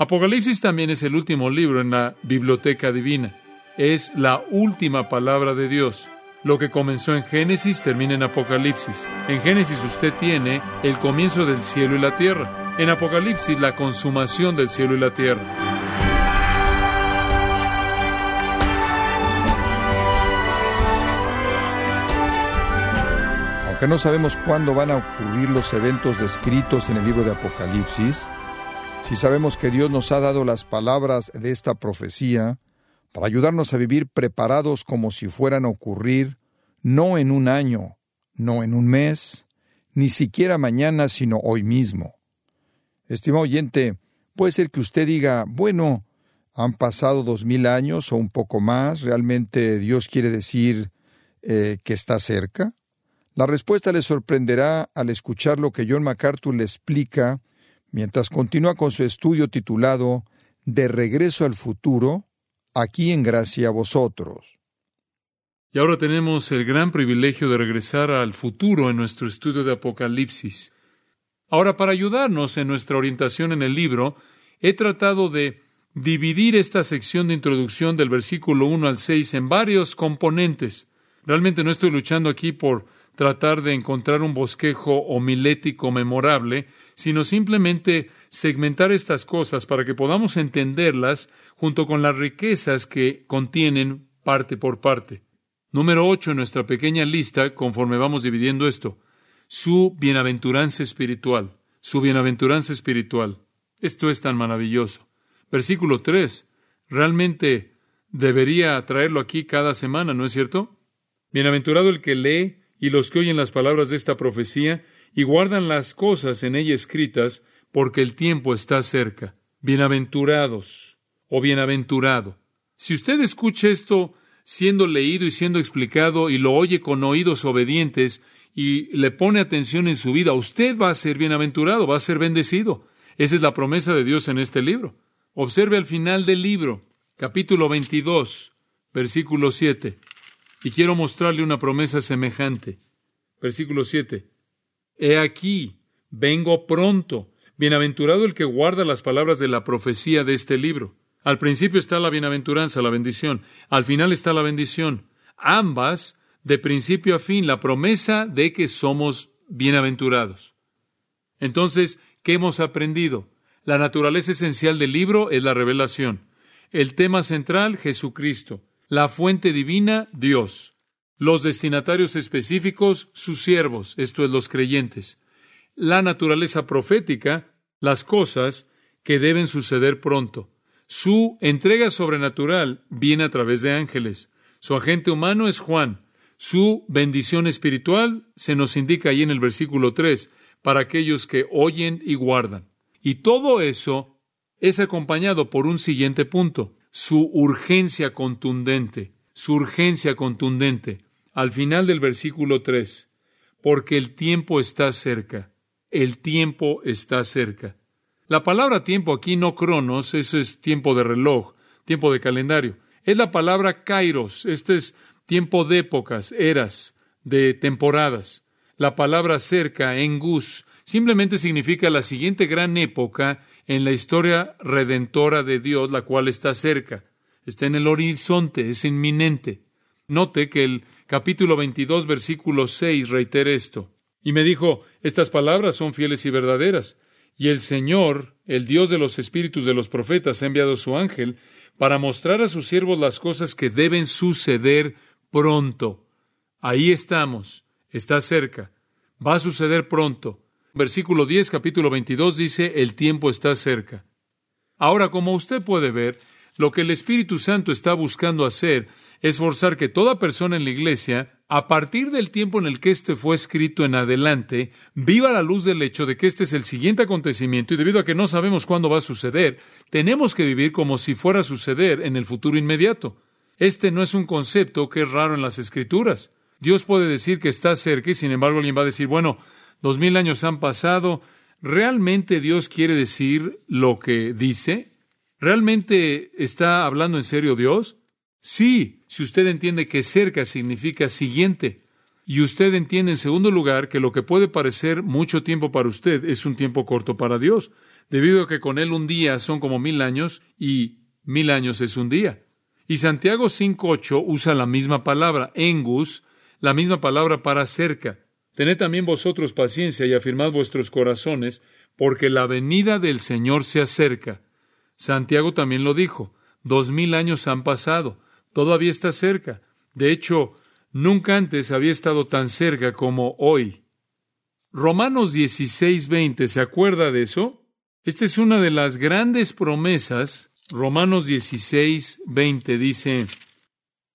Apocalipsis también es el último libro en la biblioteca divina. Es la última palabra de Dios. Lo que comenzó en Génesis termina en Apocalipsis. En Génesis usted tiene el comienzo del cielo y la tierra. En Apocalipsis la consumación del cielo y la tierra. Aunque no sabemos cuándo van a ocurrir los eventos descritos en el libro de Apocalipsis, si sabemos que Dios nos ha dado las palabras de esta profecía para ayudarnos a vivir preparados como si fueran a ocurrir no en un año, no en un mes, ni siquiera mañana, sino hoy mismo. Estimado oyente, puede ser que usted diga, bueno, han pasado dos mil años o un poco más, ¿realmente Dios quiere decir eh, que está cerca? La respuesta le sorprenderá al escuchar lo que John MacArthur le explica mientras continúa con su estudio titulado De regreso al futuro, aquí en gracia a vosotros. Y ahora tenemos el gran privilegio de regresar al futuro en nuestro estudio de Apocalipsis. Ahora, para ayudarnos en nuestra orientación en el libro, he tratado de dividir esta sección de introducción del versículo 1 al 6 en varios componentes. Realmente no estoy luchando aquí por tratar de encontrar un bosquejo homilético memorable, sino simplemente segmentar estas cosas para que podamos entenderlas junto con las riquezas que contienen parte por parte. Número ocho en nuestra pequeña lista, conforme vamos dividiendo esto, su bienaventuranza espiritual, su bienaventuranza espiritual. Esto es tan maravilloso. Versículo tres, realmente debería traerlo aquí cada semana, ¿no es cierto? Bienaventurado el que lee y los que oyen las palabras de esta profecía y guardan las cosas en ella escritas, porque el tiempo está cerca. Bienaventurados o bienaventurado. Si usted escucha esto siendo leído y siendo explicado y lo oye con oídos obedientes y le pone atención en su vida, usted va a ser bienaventurado, va a ser bendecido. Esa es la promesa de Dios en este libro. Observe al final del libro, capítulo 22, versículo 7. Y quiero mostrarle una promesa semejante. Versículo 7. He aquí, vengo pronto. Bienaventurado el que guarda las palabras de la profecía de este libro. Al principio está la bienaventuranza, la bendición. Al final está la bendición. Ambas, de principio a fin, la promesa de que somos bienaventurados. Entonces, ¿qué hemos aprendido? La naturaleza esencial del libro es la revelación. El tema central, Jesucristo. La fuente divina, Dios. Los destinatarios específicos, sus siervos, esto es, los creyentes. La naturaleza profética, las cosas que deben suceder pronto. Su entrega sobrenatural viene a través de ángeles. Su agente humano es Juan. Su bendición espiritual se nos indica ahí en el versículo 3, para aquellos que oyen y guardan. Y todo eso es acompañado por un siguiente punto, su urgencia contundente, su urgencia contundente al final del versículo 3, porque el tiempo está cerca, el tiempo está cerca. La palabra tiempo aquí no cronos, eso es tiempo de reloj, tiempo de calendario. Es la palabra kairos, este es tiempo de épocas, eras, de temporadas. La palabra cerca, engus, simplemente significa la siguiente gran época en la historia redentora de Dios, la cual está cerca. Está en el horizonte, es inminente. Note que el capítulo 22, versículo 6 reitera esto. Y me dijo, estas palabras son fieles y verdaderas. Y el Señor, el Dios de los espíritus de los profetas, ha enviado su ángel para mostrar a sus siervos las cosas que deben suceder pronto. Ahí estamos, está cerca, va a suceder pronto. Versículo 10, capítulo 22 dice, el tiempo está cerca. Ahora, como usted puede ver, lo que el Espíritu Santo está buscando hacer es forzar que toda persona en la iglesia, a partir del tiempo en el que este fue escrito en adelante, viva la luz del hecho de que este es el siguiente acontecimiento y debido a que no sabemos cuándo va a suceder, tenemos que vivir como si fuera a suceder en el futuro inmediato. Este no es un concepto que es raro en las escrituras. Dios puede decir que está cerca y sin embargo alguien va a decir, bueno, dos mil años han pasado. ¿Realmente Dios quiere decir lo que dice? ¿Realmente está hablando en serio Dios? Sí, si usted entiende que cerca significa siguiente, y usted entiende en segundo lugar que lo que puede parecer mucho tiempo para usted es un tiempo corto para Dios. debido a que con él un día son como mil años y mil años es un día. Y Santiago 5.8 usa la misma palabra, engus, la misma palabra para cerca. Tened también vosotros paciencia y afirmad vuestros corazones, porque la venida del Señor se acerca. Santiago también lo dijo, dos mil años han pasado, todavía está cerca. De hecho, nunca antes había estado tan cerca como hoy. Romanos 16.20, ¿se acuerda de eso? Esta es una de las grandes promesas. Romanos 16.20 dice,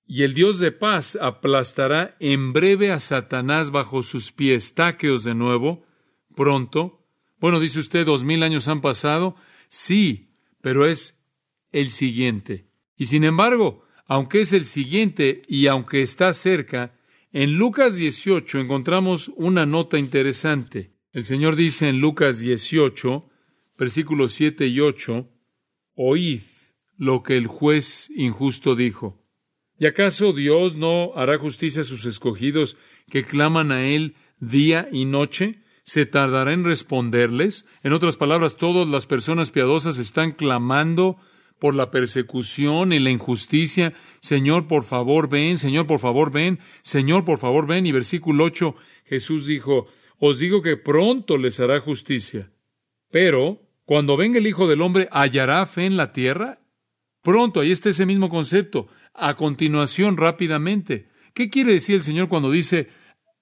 y el Dios de paz aplastará en breve a Satanás bajo sus pies. Táqueos de nuevo, pronto. Bueno, dice usted, dos mil años han pasado. Sí, pero es el siguiente. Y sin embargo, aunque es el siguiente y aunque está cerca, en Lucas 18 encontramos una nota interesante. El Señor dice en Lucas 18, versículos 7 y 8, Oíd lo que el juez injusto dijo. ¿Y acaso Dios no hará justicia a sus escogidos que claman a Él día y noche? ¿Se tardará en responderles? En otras palabras, todas las personas piadosas están clamando por la persecución y la injusticia. Señor, por favor, ven, Señor, por favor, ven, Señor, por favor, ven. Y versículo 8, Jesús dijo, os digo que pronto les hará justicia. Pero, cuando venga el Hijo del Hombre, ¿hallará fe en la tierra? Pronto, ahí está ese mismo concepto. A continuación, rápidamente. ¿Qué quiere decir el Señor cuando dice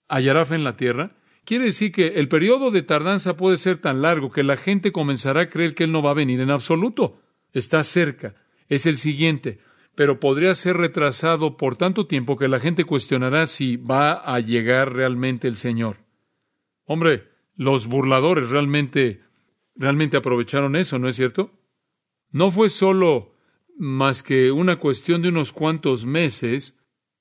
hallará fe en la tierra? Quiere decir que el periodo de tardanza puede ser tan largo que la gente comenzará a creer que Él no va a venir en absoluto está cerca, es el siguiente, pero podría ser retrasado por tanto tiempo que la gente cuestionará si va a llegar realmente el Señor. Hombre, los burladores realmente realmente aprovecharon eso, ¿no es cierto? No fue solo más que una cuestión de unos cuantos meses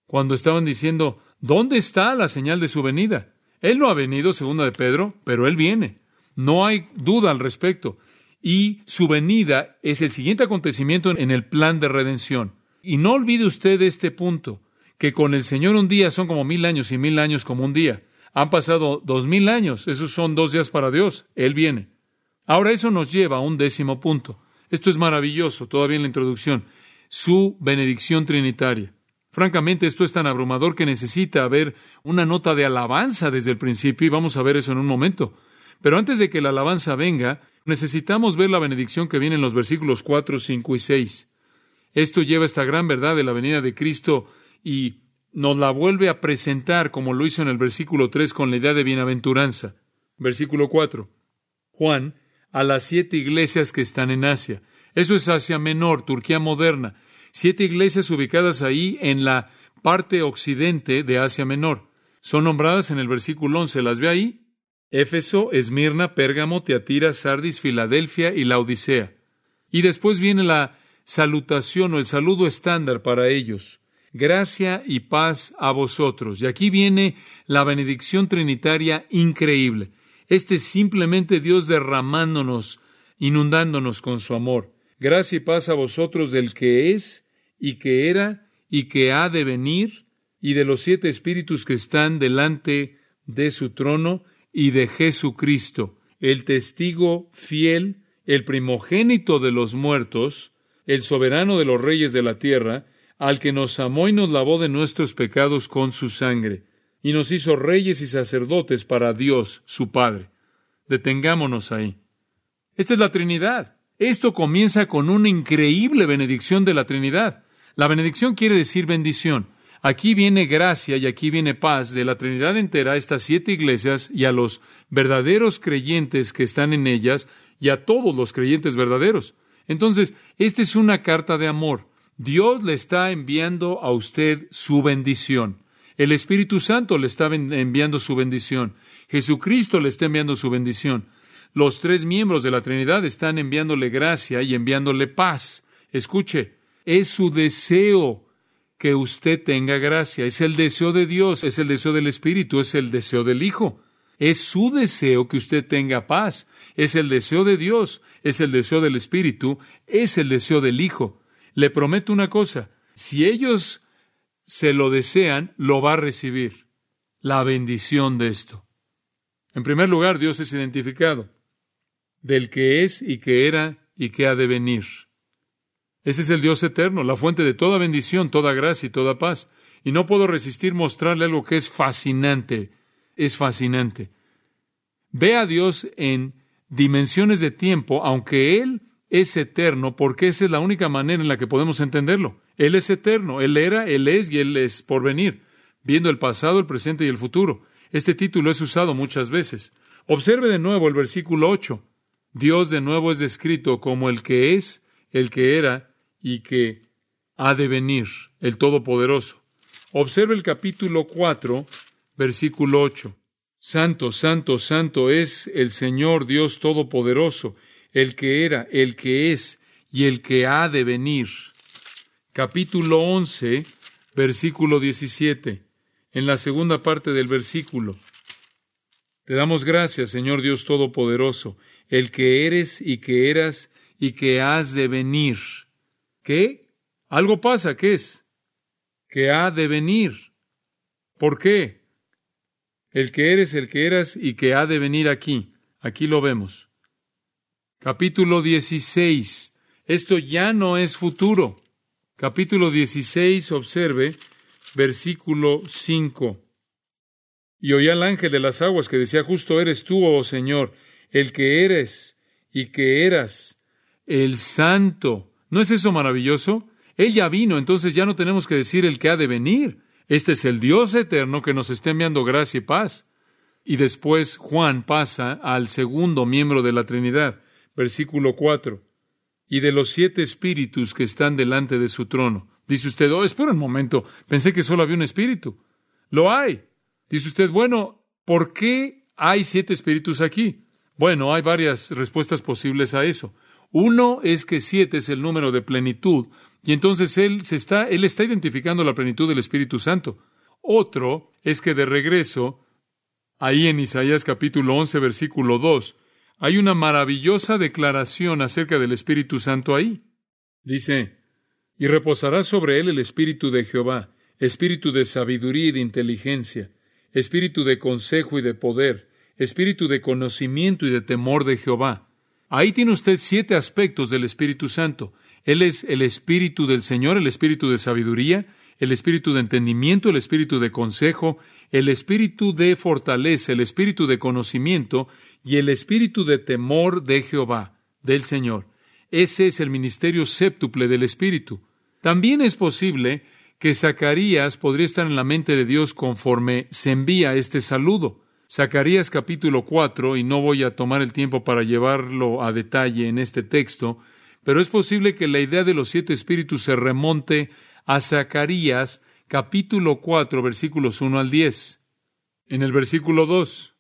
cuando estaban diciendo, ¿dónde está la señal de su venida? Él no ha venido, segunda de Pedro, pero él viene. No hay duda al respecto y su venida es el siguiente acontecimiento en el plan de redención. Y no olvide usted este punto, que con el Señor un día son como mil años y mil años como un día. Han pasado dos mil años, esos son dos días para Dios, Él viene. Ahora eso nos lleva a un décimo punto. Esto es maravilloso, todavía en la introducción, su benedicción trinitaria. Francamente, esto es tan abrumador que necesita haber una nota de alabanza desde el principio y vamos a ver eso en un momento. Pero antes de que la alabanza venga, necesitamos ver la benedicción que viene en los versículos 4, 5 y 6. Esto lleva esta gran verdad de la venida de Cristo y nos la vuelve a presentar como lo hizo en el versículo 3 con la idea de bienaventuranza. Versículo 4. Juan, a las siete iglesias que están en Asia. Eso es Asia Menor, Turquía moderna. Siete iglesias ubicadas ahí en la parte occidente de Asia Menor. Son nombradas en el versículo 11. ¿Las ve ahí? Éfeso, Esmirna, Pérgamo, Teatira, Sardis, Filadelfia y la Odisea. Y después viene la salutación o el saludo estándar para ellos. Gracia y paz a vosotros. Y aquí viene la benedicción trinitaria increíble. Este es simplemente Dios derramándonos, inundándonos con su amor. Gracia y paz a vosotros del que es y que era y que ha de venir y de los siete espíritus que están delante de su trono y de Jesucristo, el testigo fiel, el primogénito de los muertos, el soberano de los reyes de la tierra, al que nos amó y nos lavó de nuestros pecados con su sangre, y nos hizo reyes y sacerdotes para Dios, su Padre. Detengámonos ahí. Esta es la Trinidad. Esto comienza con una increíble benedicción de la Trinidad. La benedicción quiere decir bendición. Aquí viene gracia y aquí viene paz de la Trinidad entera a estas siete iglesias y a los verdaderos creyentes que están en ellas y a todos los creyentes verdaderos. Entonces, esta es una carta de amor. Dios le está enviando a usted su bendición. El Espíritu Santo le está enviando su bendición. Jesucristo le está enviando su bendición. Los tres miembros de la Trinidad están enviándole gracia y enviándole paz. Escuche, es su deseo que usted tenga gracia. Es el deseo de Dios, es el deseo del Espíritu, es el deseo del Hijo. Es su deseo que usted tenga paz. Es el deseo de Dios, es el deseo del Espíritu, es el deseo del Hijo. Le prometo una cosa, si ellos se lo desean, lo va a recibir. La bendición de esto. En primer lugar, Dios es identificado. del que es y que era y que ha de venir. Ese es el Dios eterno, la fuente de toda bendición, toda gracia y toda paz. Y no puedo resistir mostrarle algo que es fascinante. Es fascinante. Ve a Dios en dimensiones de tiempo, aunque Él es eterno, porque esa es la única manera en la que podemos entenderlo. Él es eterno, Él era, Él es y Él es por venir, viendo el pasado, el presente y el futuro. Este título es usado muchas veces. Observe de nuevo el versículo 8. Dios de nuevo es descrito como el que es, el que era y que ha de venir, el Todopoderoso. Observe el capítulo 4, versículo 8. Santo, santo, santo es el Señor Dios Todopoderoso, el que era, el que es y el que ha de venir. Capítulo 11, versículo 17. En la segunda parte del versículo. Te damos gracias, Señor Dios Todopoderoso, el que eres y que eras y que has de venir. ¿Qué? Algo pasa, ¿qué es? Que ha de venir. ¿Por qué? El que eres, el que eras y que ha de venir aquí. Aquí lo vemos. Capítulo 16. Esto ya no es futuro. Capítulo 16, observe, versículo 5. Y oí al ángel de las aguas que decía, justo eres tú, oh Señor, el que eres y que eras, el santo. ¿No es eso maravilloso? Él ya vino, entonces ya no tenemos que decir el que ha de venir. Este es el Dios eterno que nos está enviando gracia y paz. Y después Juan pasa al segundo miembro de la Trinidad, versículo 4. Y de los siete espíritus que están delante de su trono. Dice usted, oh, espera un momento, pensé que solo había un espíritu. Lo hay. Dice usted, bueno, ¿por qué hay siete espíritus aquí? Bueno, hay varias respuestas posibles a eso. Uno es que siete es el número de plenitud, y entonces él, se está, él está identificando la plenitud del Espíritu Santo. Otro es que de regreso, ahí en Isaías capítulo 11, versículo 2, hay una maravillosa declaración acerca del Espíritu Santo ahí. Dice, y reposará sobre él el Espíritu de Jehová, Espíritu de sabiduría y de inteligencia, Espíritu de consejo y de poder, espíritu de conocimiento y de temor de Jehová. Ahí tiene usted siete aspectos del Espíritu Santo. Él es el Espíritu del Señor, el Espíritu de sabiduría, el Espíritu de entendimiento, el Espíritu de consejo, el Espíritu de fortaleza, el Espíritu de conocimiento y el Espíritu de temor de Jehová, del Señor. Ese es el ministerio séptuple del Espíritu. También es posible que Zacarías podría estar en la mente de Dios conforme se envía este saludo. Zacarías capítulo 4, y no voy a tomar el tiempo para llevarlo a detalle en este texto, pero es posible que la idea de los siete espíritus se remonte a Zacarías capítulo 4, versículos 1 al 10. En el versículo 2,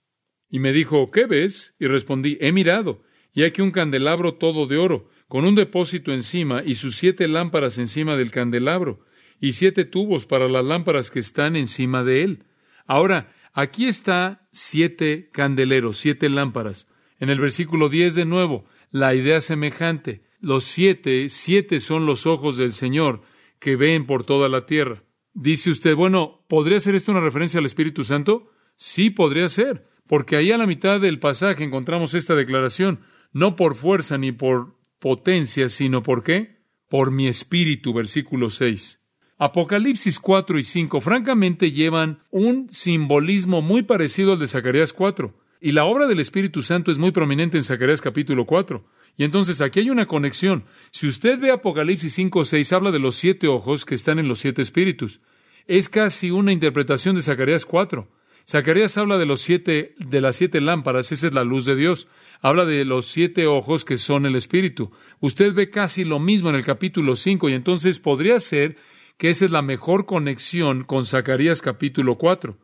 y me dijo, ¿qué ves? Y respondí, he mirado, y aquí un candelabro todo de oro, con un depósito encima y sus siete lámparas encima del candelabro, y siete tubos para las lámparas que están encima de él. Ahora, Aquí está siete candeleros, siete lámparas. En el versículo 10 de nuevo, la idea semejante. Los siete, siete son los ojos del Señor que ven por toda la tierra. Dice usted, bueno, ¿podría ser esto una referencia al Espíritu Santo? Sí, podría ser, porque ahí a la mitad del pasaje encontramos esta declaración, no por fuerza ni por potencia, sino por qué? Por mi espíritu, versículo 6. Apocalipsis 4 y 5 francamente llevan un simbolismo muy parecido al de Zacarías 4. Y la obra del Espíritu Santo es muy prominente en Zacarías capítulo 4. Y entonces aquí hay una conexión. Si usted ve Apocalipsis 5 o 6, habla de los siete ojos que están en los siete espíritus. Es casi una interpretación de Zacarías 4. Zacarías habla de los siete, de las siete lámparas, esa es la luz de Dios. Habla de los siete ojos que son el espíritu. Usted ve casi lo mismo en el capítulo 5 y entonces podría ser que esa es la mejor conexión con Zacarías capítulo 4.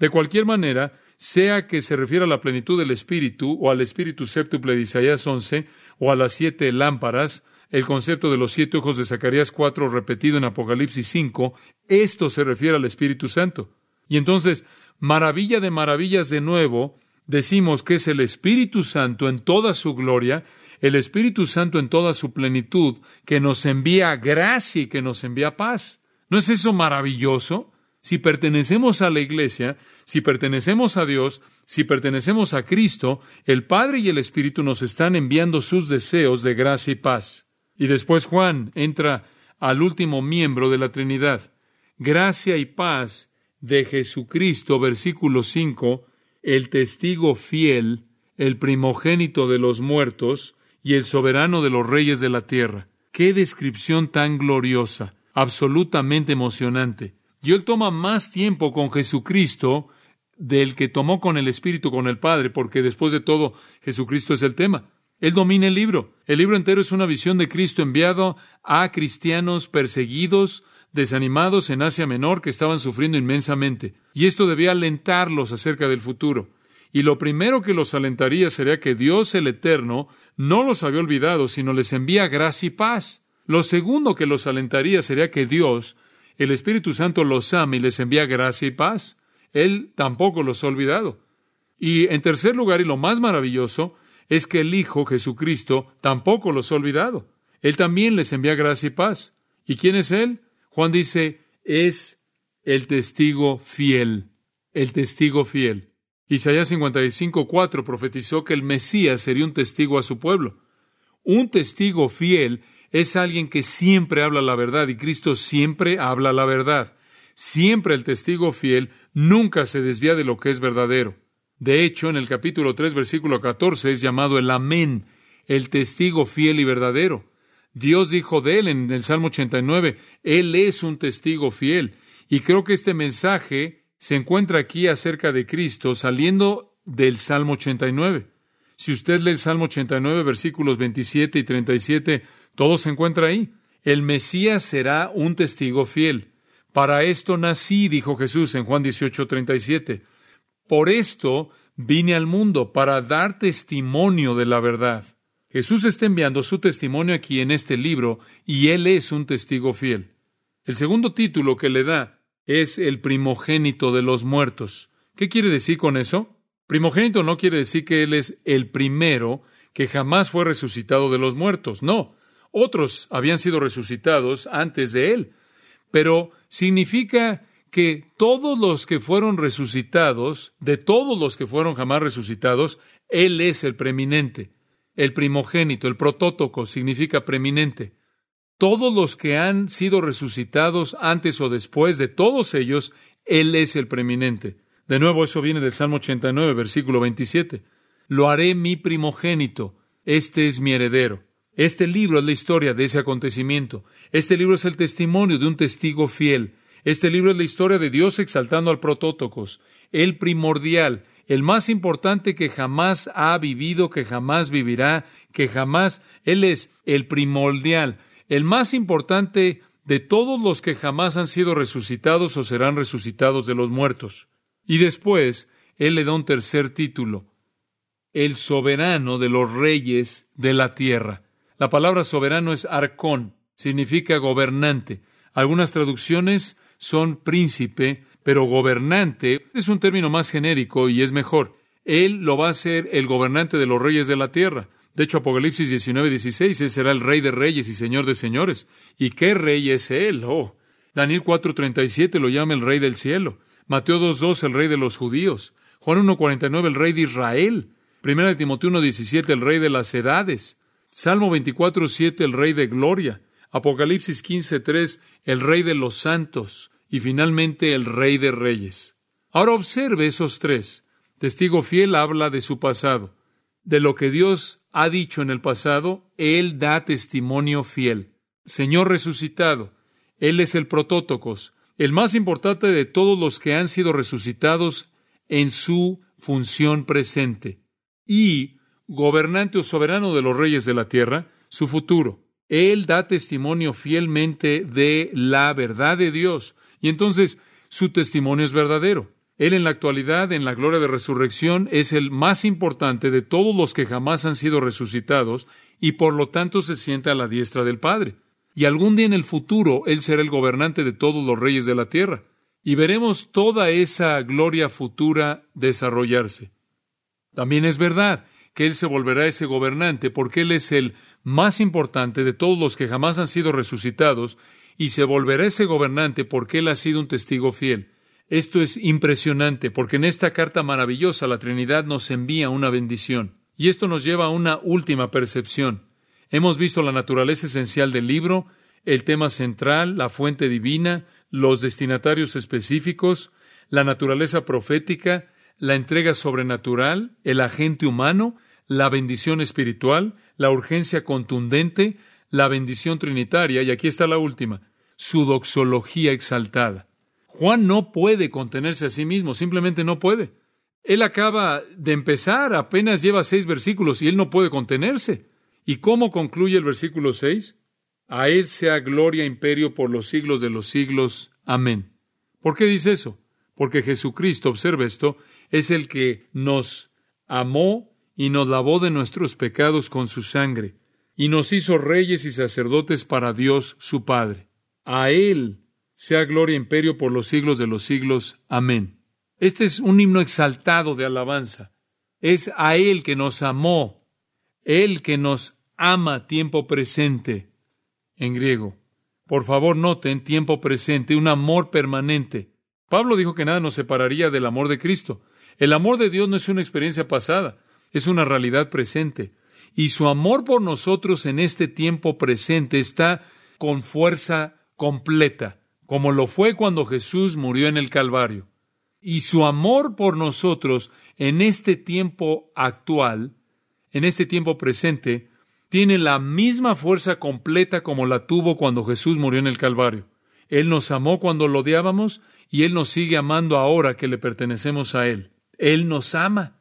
De cualquier manera, sea que se refiera a la plenitud del Espíritu o al Espíritu séptuple de Isaías 11 o a las siete lámparas, el concepto de los siete ojos de Zacarías 4 repetido en Apocalipsis 5, esto se refiere al Espíritu Santo. Y entonces, maravilla de maravillas de nuevo, decimos que es el Espíritu Santo en toda su gloria el Espíritu Santo en toda su plenitud, que nos envía gracia y que nos envía paz. ¿No es eso maravilloso? Si pertenecemos a la iglesia, si pertenecemos a Dios, si pertenecemos a Cristo, el Padre y el Espíritu nos están enviando sus deseos de gracia y paz. Y después Juan entra al último miembro de la Trinidad. Gracia y paz de Jesucristo, versículo 5, el testigo fiel, el primogénito de los muertos y el soberano de los reyes de la tierra. Qué descripción tan gloriosa, absolutamente emocionante. Y él toma más tiempo con Jesucristo del que tomó con el Espíritu, con el Padre, porque después de todo, Jesucristo es el tema. Él domina el libro. El libro entero es una visión de Cristo enviado a cristianos perseguidos, desanimados en Asia Menor que estaban sufriendo inmensamente. Y esto debía alentarlos acerca del futuro. Y lo primero que los alentaría sería que Dios el Eterno no los había olvidado, sino les envía gracia y paz. Lo segundo que los alentaría sería que Dios el Espíritu Santo los ama y les envía gracia y paz. Él tampoco los ha olvidado. Y en tercer lugar, y lo más maravilloso, es que el Hijo Jesucristo tampoco los ha olvidado. Él también les envía gracia y paz. ¿Y quién es Él? Juan dice, es el testigo fiel. El testigo fiel. Isaías 55.4 profetizó que el Mesías sería un testigo a su pueblo. Un testigo fiel es alguien que siempre habla la verdad y Cristo siempre habla la verdad. Siempre el testigo fiel nunca se desvía de lo que es verdadero. De hecho, en el capítulo 3, versículo 14 es llamado el Amén, el testigo fiel y verdadero. Dios dijo de él en el Salmo 89, Él es un testigo fiel. Y creo que este mensaje se encuentra aquí acerca de Cristo saliendo del Salmo 89. Si usted lee el Salmo 89, versículos 27 y 37, todo se encuentra ahí. El Mesías será un testigo fiel. Para esto nací, dijo Jesús en Juan 18, 37. Por esto vine al mundo, para dar testimonio de la verdad. Jesús está enviando su testimonio aquí en este libro y Él es un testigo fiel. El segundo título que le da es el primogénito de los muertos. ¿Qué quiere decir con eso? Primogénito no quiere decir que Él es el primero que jamás fue resucitado de los muertos. No, otros habían sido resucitados antes de Él. Pero significa que todos los que fueron resucitados, de todos los que fueron jamás resucitados, Él es el preeminente el primogénito, el protótoco, significa preeminente. Todos los que han sido resucitados antes o después de todos ellos, Él es el preeminente. De nuevo, eso viene del Salmo 89, versículo 27. Lo haré mi primogénito, este es mi heredero. Este libro es la historia de ese acontecimiento. Este libro es el testimonio de un testigo fiel. Este libro es la historia de Dios exaltando al protótocos, el primordial, el más importante que jamás ha vivido, que jamás vivirá, que jamás, Él es el primordial, el más importante de todos los que jamás han sido resucitados o serán resucitados de los muertos. Y después, Él le da un tercer título, el soberano de los reyes de la tierra. La palabra soberano es arcón, significa gobernante. Algunas traducciones son príncipe, pero gobernante es un término más genérico y es mejor. Él lo va a ser el gobernante de los reyes de la tierra. De hecho, Apocalipsis 19, 16, Él será el rey de reyes y señor de señores. ¿Y qué rey es Él? Oh, Daniel 4, 37 lo llama el rey del cielo. Mateo 2, 2, el rey de los judíos. Juan 1, 49, el rey de Israel. Primera de Timoteo 1, 17, el rey de las edades. Salmo 24, 7, el rey de gloria. Apocalipsis 15, 3, el rey de los santos y finalmente el Rey de Reyes. Ahora observe esos tres. Testigo fiel habla de su pasado. De lo que Dios ha dicho en el pasado, Él da testimonio fiel. Señor resucitado, Él es el protótocos, el más importante de todos los que han sido resucitados en su función presente. Y, gobernante o soberano de los reyes de la tierra, su futuro. Él da testimonio fielmente de la verdad de Dios, y entonces su testimonio es verdadero. Él en la actualidad, en la gloria de resurrección, es el más importante de todos los que jamás han sido resucitados y por lo tanto se sienta a la diestra del Padre. Y algún día en el futuro Él será el gobernante de todos los reyes de la tierra. Y veremos toda esa gloria futura desarrollarse. También es verdad que Él se volverá ese gobernante porque Él es el más importante de todos los que jamás han sido resucitados y se volverá ese gobernante porque él ha sido un testigo fiel. Esto es impresionante porque en esta carta maravillosa la Trinidad nos envía una bendición. Y esto nos lleva a una última percepción. Hemos visto la naturaleza esencial del libro, el tema central, la fuente divina, los destinatarios específicos, la naturaleza profética, la entrega sobrenatural, el agente humano, la bendición espiritual, la urgencia contundente, la bendición trinitaria, y aquí está la última, su doxología exaltada. Juan no puede contenerse a sí mismo, simplemente no puede. Él acaba de empezar, apenas lleva seis versículos y él no puede contenerse. ¿Y cómo concluye el versículo seis? A Él sea gloria e imperio por los siglos de los siglos. Amén. ¿Por qué dice eso? Porque Jesucristo, observe esto, es el que nos amó y nos lavó de nuestros pecados con su sangre, y nos hizo reyes y sacerdotes para Dios su Padre. A Él sea gloria e imperio por los siglos de los siglos. Amén. Este es un himno exaltado de alabanza. Es a Él que nos amó, Él que nos ama tiempo presente en griego. Por favor, noten tiempo presente, un amor permanente. Pablo dijo que nada nos separaría del amor de Cristo. El amor de Dios no es una experiencia pasada, es una realidad presente. Y su amor por nosotros en este tiempo presente está con fuerza completa, como lo fue cuando Jesús murió en el Calvario. Y su amor por nosotros en este tiempo actual, en este tiempo presente, tiene la misma fuerza completa como la tuvo cuando Jesús murió en el Calvario. Él nos amó cuando lo odiábamos y Él nos sigue amando ahora que le pertenecemos a Él. Él nos ama.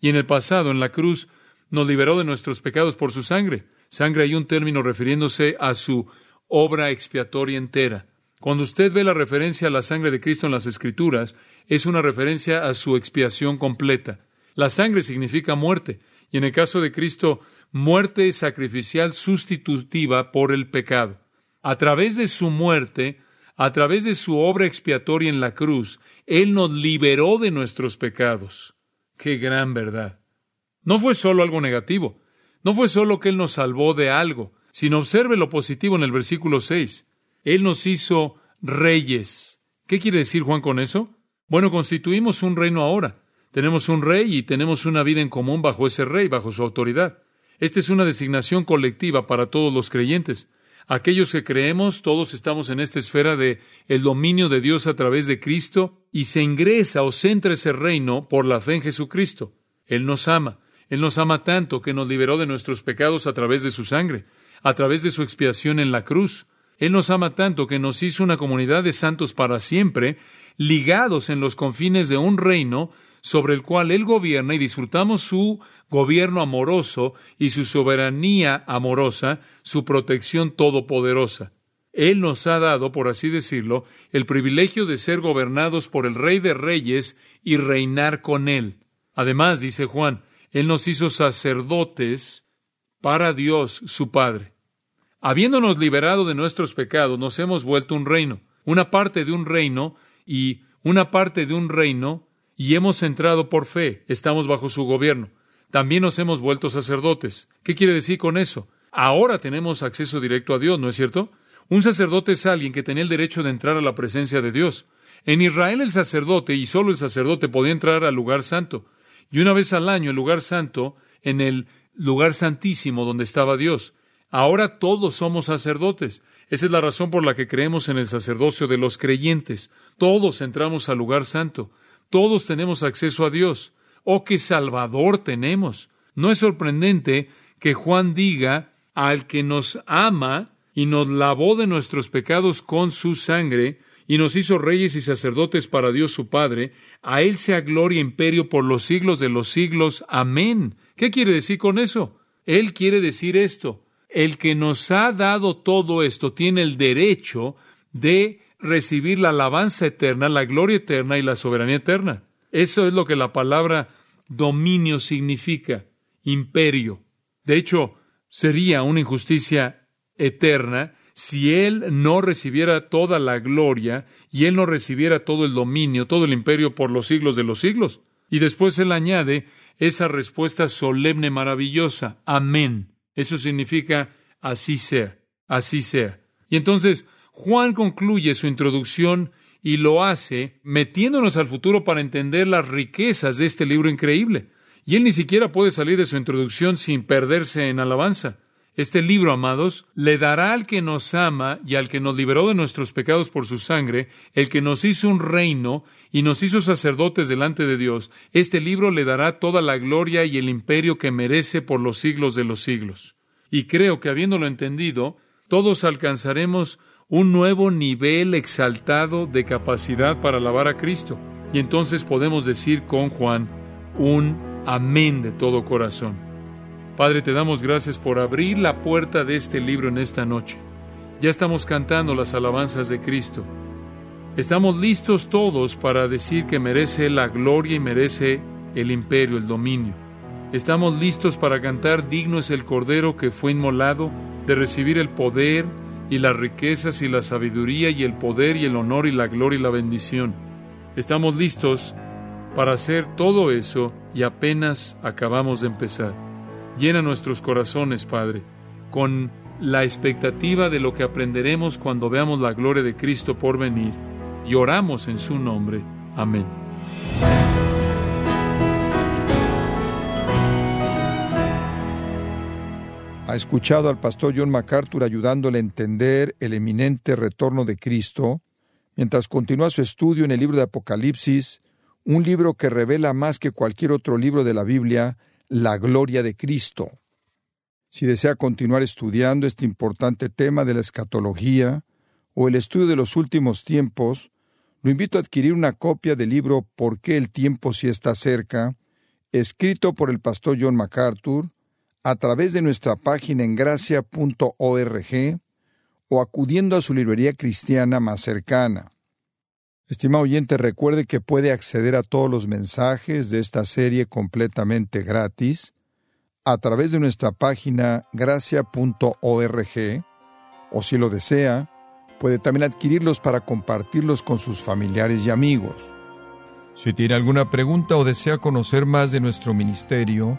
Y en el pasado, en la cruz, nos liberó de nuestros pecados por su sangre. Sangre hay un término refiriéndose a su obra expiatoria entera. Cuando usted ve la referencia a la sangre de Cristo en las Escrituras, es una referencia a su expiación completa. La sangre significa muerte, y en el caso de Cristo, muerte sacrificial sustitutiva por el pecado. A través de su muerte, a través de su obra expiatoria en la cruz, Él nos liberó de nuestros pecados. ¡Qué gran verdad! No fue solo algo negativo, no fue solo que Él nos salvó de algo, sino observe lo positivo en el versículo 6. Él nos hizo reyes. ¿Qué quiere decir Juan con eso? Bueno, constituimos un reino ahora. Tenemos un rey y tenemos una vida en común bajo ese rey, bajo su autoridad. Esta es una designación colectiva para todos los creyentes. Aquellos que creemos, todos estamos en esta esfera de el dominio de Dios a través de Cristo y se ingresa o centra ese reino por la fe en Jesucristo. Él nos ama. Él nos ama tanto que nos liberó de nuestros pecados a través de su sangre, a través de su expiación en la cruz. Él nos ama tanto que nos hizo una comunidad de santos para siempre, ligados en los confines de un reino sobre el cual Él gobierna y disfrutamos su gobierno amoroso y su soberanía amorosa, su protección todopoderosa. Él nos ha dado, por así decirlo, el privilegio de ser gobernados por el Rey de Reyes y reinar con Él. Además, dice Juan, Él nos hizo sacerdotes para Dios su Padre. Habiéndonos liberado de nuestros pecados, nos hemos vuelto un reino, una parte de un reino y una parte de un reino y hemos entrado por fe, estamos bajo su gobierno. También nos hemos vuelto sacerdotes. ¿Qué quiere decir con eso? Ahora tenemos acceso directo a Dios, ¿no es cierto? Un sacerdote es alguien que tenía el derecho de entrar a la presencia de Dios. En Israel el sacerdote, y solo el sacerdote, podía entrar al lugar santo. Y una vez al año el lugar santo, en el lugar santísimo donde estaba Dios. Ahora todos somos sacerdotes. Esa es la razón por la que creemos en el sacerdocio de los creyentes. Todos entramos al lugar santo. Todos tenemos acceso a Dios. ¡Oh, qué Salvador tenemos! No es sorprendente que Juan diga al que nos ama y nos lavó de nuestros pecados con su sangre y nos hizo reyes y sacerdotes para Dios su Padre, a Él sea gloria e imperio por los siglos de los siglos. Amén. ¿Qué quiere decir con eso? Él quiere decir esto. El que nos ha dado todo esto tiene el derecho de recibir la alabanza eterna, la gloria eterna y la soberanía eterna. Eso es lo que la palabra dominio significa, imperio. De hecho, sería una injusticia eterna si Él no recibiera toda la gloria y Él no recibiera todo el dominio, todo el imperio por los siglos de los siglos. Y después Él añade esa respuesta solemne, maravillosa, amén. Eso significa así sea, así sea. Y entonces Juan concluye su introducción y lo hace metiéndonos al futuro para entender las riquezas de este libro increíble. Y él ni siquiera puede salir de su introducción sin perderse en alabanza. Este libro, amados, le dará al que nos ama y al que nos liberó de nuestros pecados por su sangre, el que nos hizo un reino y nos hizo sacerdotes delante de Dios, este libro le dará toda la gloria y el imperio que merece por los siglos de los siglos. Y creo que habiéndolo entendido, todos alcanzaremos un nuevo nivel exaltado de capacidad para alabar a Cristo. Y entonces podemos decir con Juan un amén de todo corazón. Padre, te damos gracias por abrir la puerta de este libro en esta noche. Ya estamos cantando las alabanzas de Cristo. Estamos listos todos para decir que merece la gloria y merece el imperio, el dominio. Estamos listos para cantar digno es el Cordero que fue inmolado, de recibir el poder, y las riquezas y la sabiduría y el poder y el honor y la gloria y la bendición. Estamos listos para hacer todo eso y apenas acabamos de empezar. Llena nuestros corazones, Padre, con la expectativa de lo que aprenderemos cuando veamos la gloria de Cristo por venir y oramos en su nombre. Amén. Ha escuchado al pastor John MacArthur ayudándole a entender el eminente retorno de Cristo, mientras continúa su estudio en el libro de Apocalipsis, un libro que revela más que cualquier otro libro de la Biblia la gloria de Cristo. Si desea continuar estudiando este importante tema de la escatología o el estudio de los últimos tiempos, lo invito a adquirir una copia del libro ¿Por qué el tiempo si está cerca?, escrito por el pastor John MacArthur, a través de nuestra página en gracia.org o acudiendo a su librería cristiana más cercana. Estimado oyente, recuerde que puede acceder a todos los mensajes de esta serie completamente gratis a través de nuestra página gracia.org o si lo desea, puede también adquirirlos para compartirlos con sus familiares y amigos. Si tiene alguna pregunta o desea conocer más de nuestro ministerio,